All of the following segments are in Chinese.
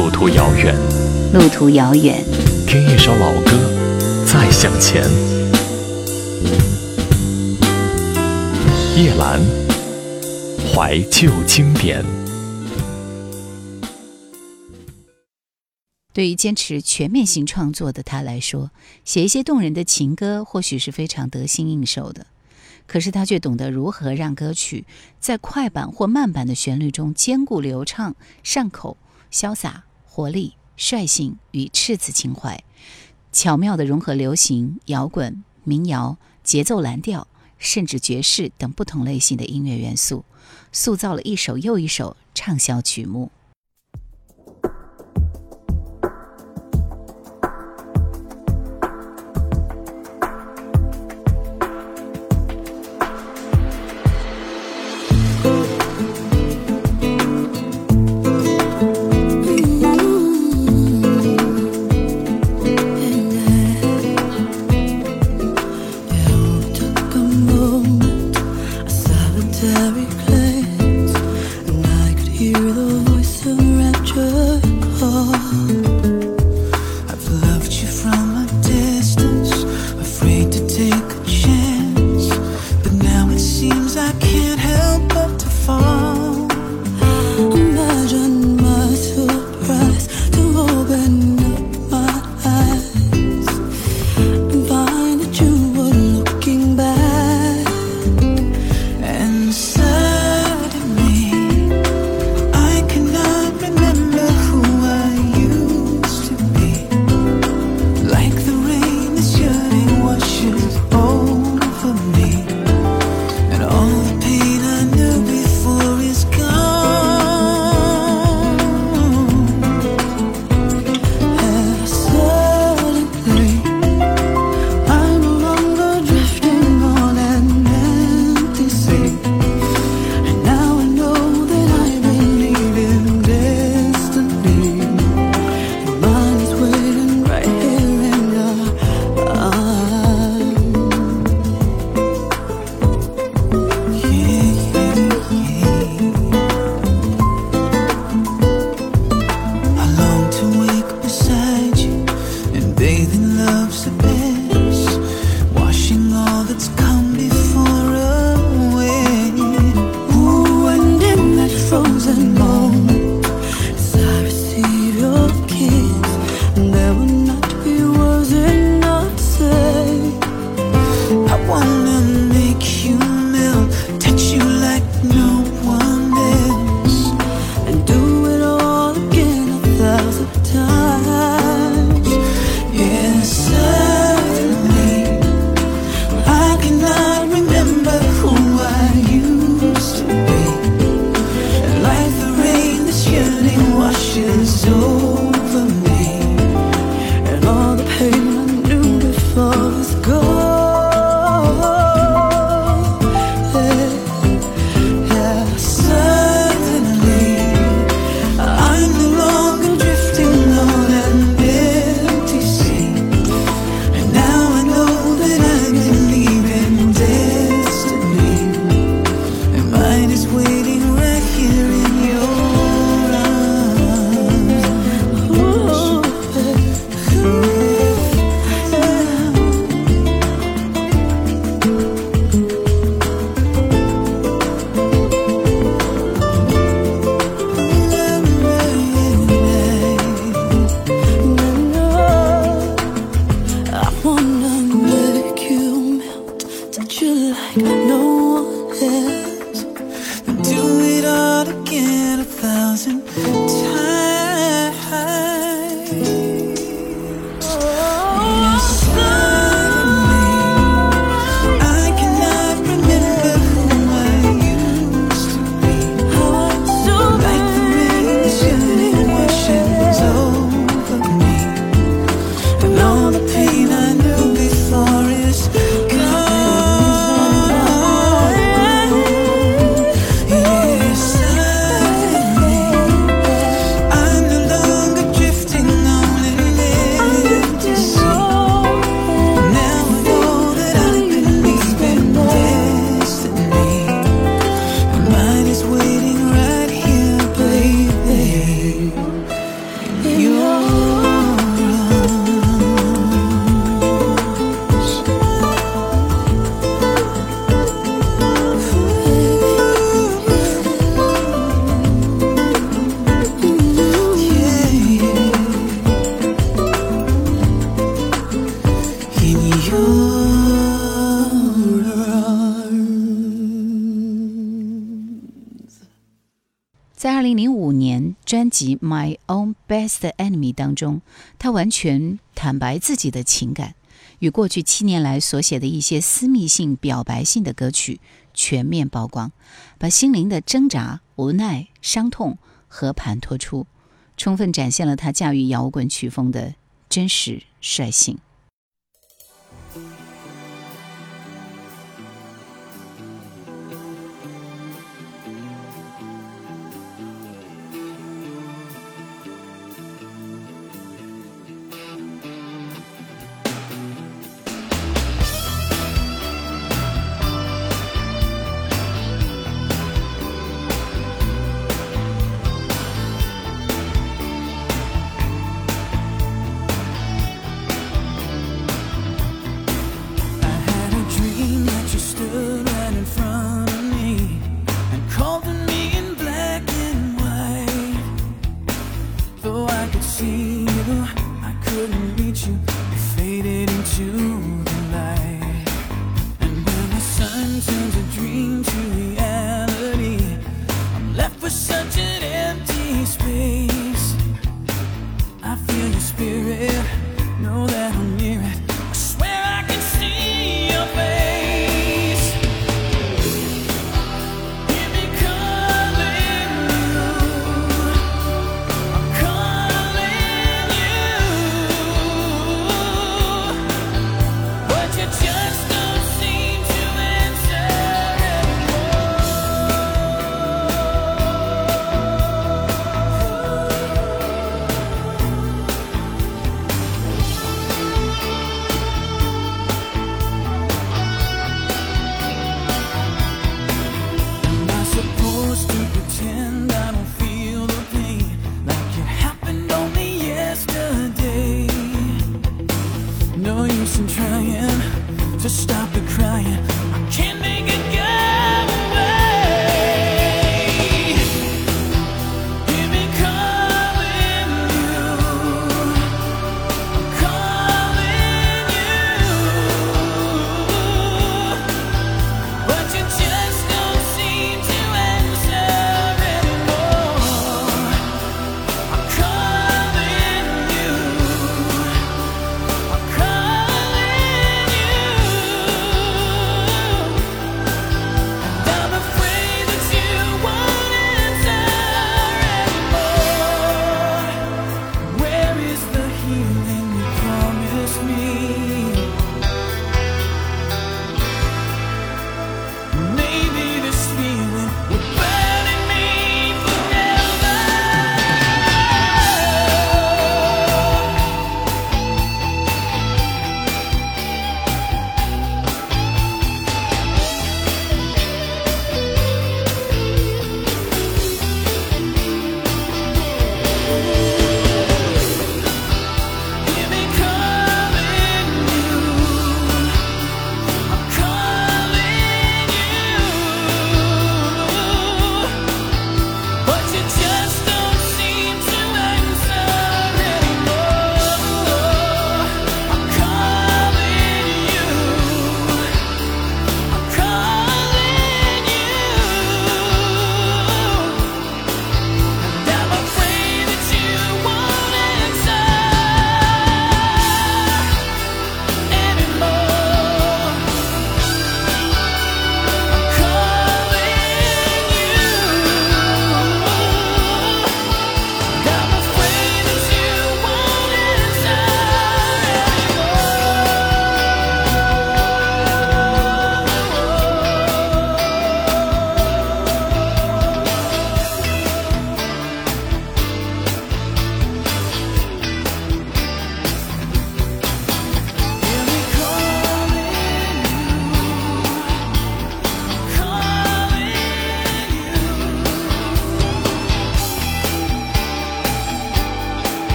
路途遥远，路途遥远，听一首老歌，再向前。叶兰，怀旧经典。对于坚持全面性创作的他来说，写一些动人的情歌或许是非常得心应手的。可是他却懂得如何让歌曲在快板或慢板的旋律中兼顾流畅、上口、潇洒、活力、率性与赤子情怀，巧妙地融合流行、摇滚、民谣、节奏蓝调，甚至爵士等不同类型的音乐元素，塑造了一首又一首畅销曲目。在二零零五年专辑《My Own Best Enemy》当中，他完全坦白自己的情感，与过去七年来所写的一些私密性、表白性的歌曲全面曝光，把心灵的挣扎、无奈、伤痛和盘托出，充分展现了他驾驭摇滚曲风的真实率性。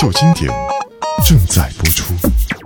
旧经典正在播出。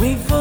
Wait for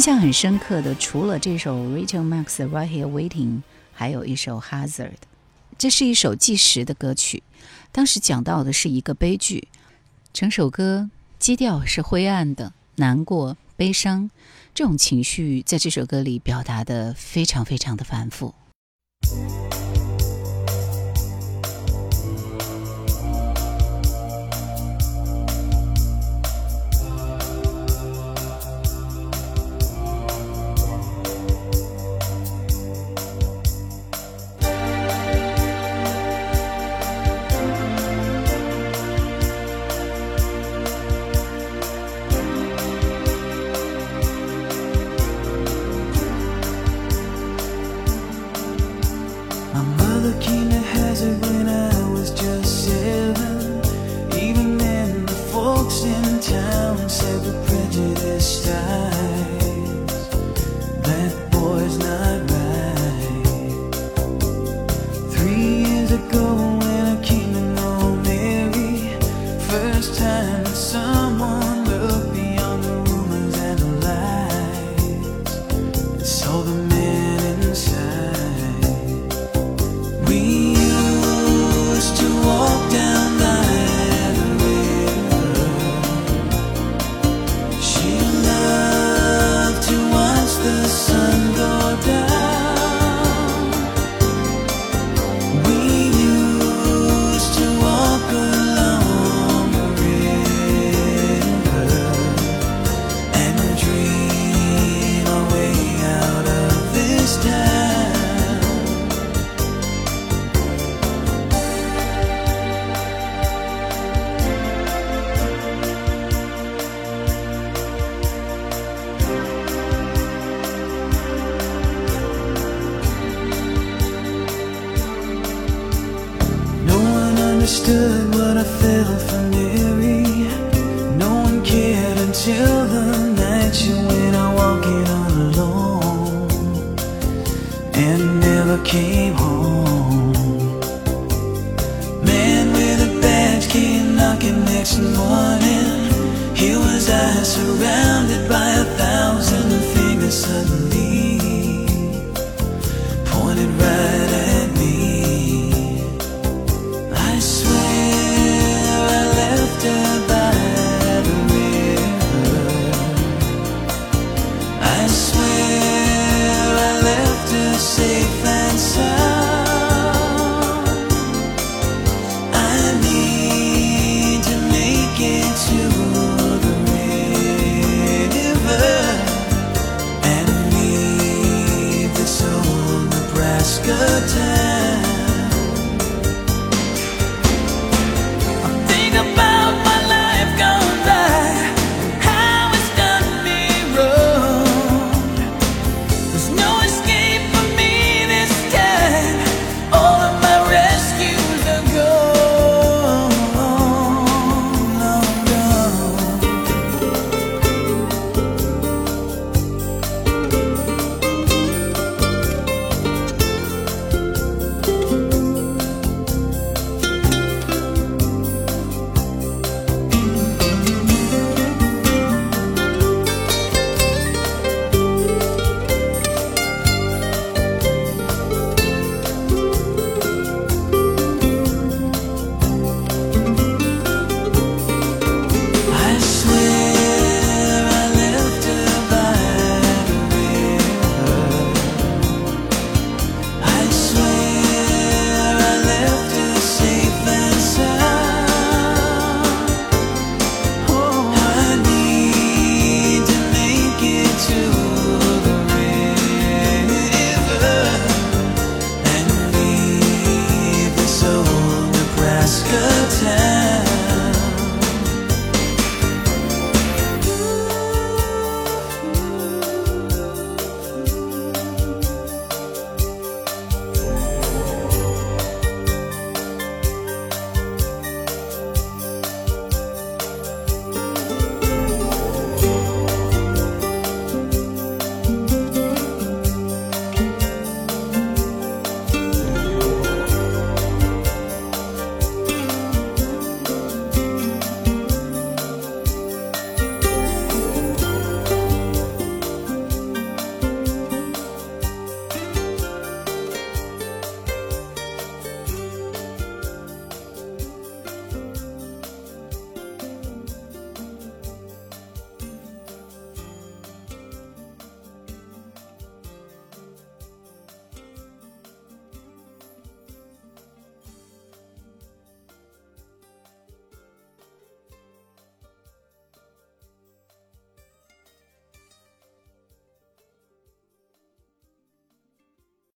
印象很深刻的，除了这首 Rachel Max 的 Right Here Waiting，还有一首 Hazard。这是一首纪实的歌曲，当时讲到的是一个悲剧。整首歌基调是灰暗的，难过、悲伤，这种情绪在这首歌里表达的非常非常的繁复。In town said